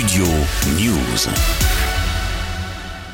Studio News.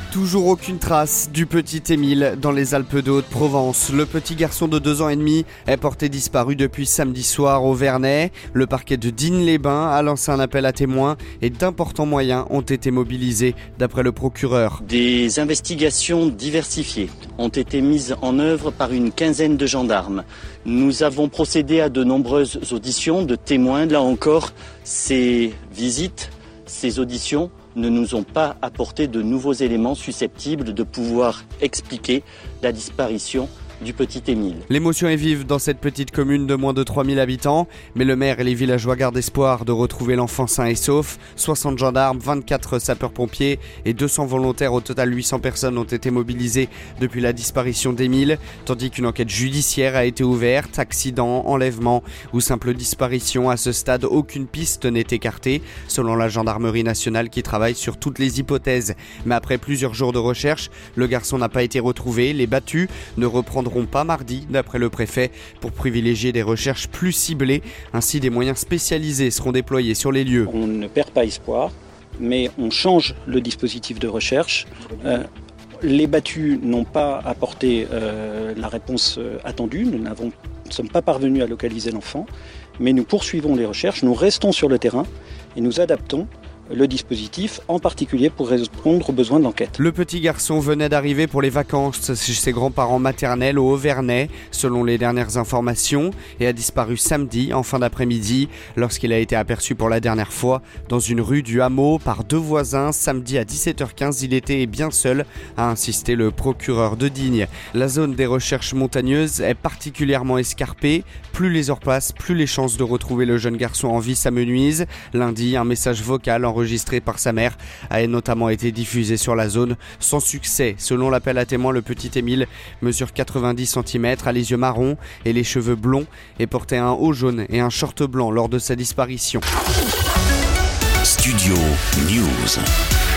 Toujours aucune trace du petit Émile dans les Alpes de Haute-Provence. Le petit garçon de deux ans et demi est porté disparu depuis samedi soir au Vernet. Le parquet de Digne-les-Bains a lancé un appel à témoins et d'importants moyens ont été mobilisés d'après le procureur. Des investigations diversifiées ont été mises en œuvre par une quinzaine de gendarmes. Nous avons procédé à de nombreuses auditions de témoins. Là encore, ces visites, ces auditions ne nous ont pas apporté de nouveaux éléments susceptibles de pouvoir expliquer la disparition du petit Émile. L'émotion est vive dans cette petite commune de moins de 3000 habitants, mais le maire et les villageois gardent espoir de retrouver l'enfant sain et sauf. 60 gendarmes, 24 sapeurs-pompiers et 200 volontaires, au total 800 personnes ont été mobilisées depuis la disparition d'Émile, tandis qu'une enquête judiciaire a été ouverte. Accident, enlèvement ou simple disparition, à ce stade, aucune piste n'est écartée, selon la gendarmerie nationale qui travaille sur toutes les hypothèses. Mais après plusieurs jours de recherche, le garçon n'a pas été retrouvé. Les battus ne reprendront pas mardi, d'après le préfet, pour privilégier des recherches plus ciblées. Ainsi, des moyens spécialisés seront déployés sur les lieux. On ne perd pas espoir, mais on change le dispositif de recherche. Euh, les battus n'ont pas apporté euh, la réponse euh, attendue. Nous ne sommes pas parvenus à localiser l'enfant, mais nous poursuivons les recherches, nous restons sur le terrain et nous adaptons le dispositif, en particulier pour répondre aux besoins de l'enquête. Le petit garçon venait d'arriver pour les vacances chez ses grands-parents maternels au Auvernais, selon les dernières informations, et a disparu samedi en fin d'après-midi lorsqu'il a été aperçu pour la dernière fois dans une rue du hameau par deux voisins. Samedi à 17h15, il était bien seul, a insisté le procureur de Digne. La zone des recherches montagneuses est particulièrement escarpée. Plus les heures passent, plus les chances de retrouver le jeune garçon en vie s'amenuisent. Lundi, un message vocal en enregistré par sa mère a notamment été diffusé sur la zone sans succès. Selon l'appel à témoins, le petit Émile mesure 90 cm, a les yeux marrons et les cheveux blonds et portait un haut jaune et un short blanc lors de sa disparition. Studio News.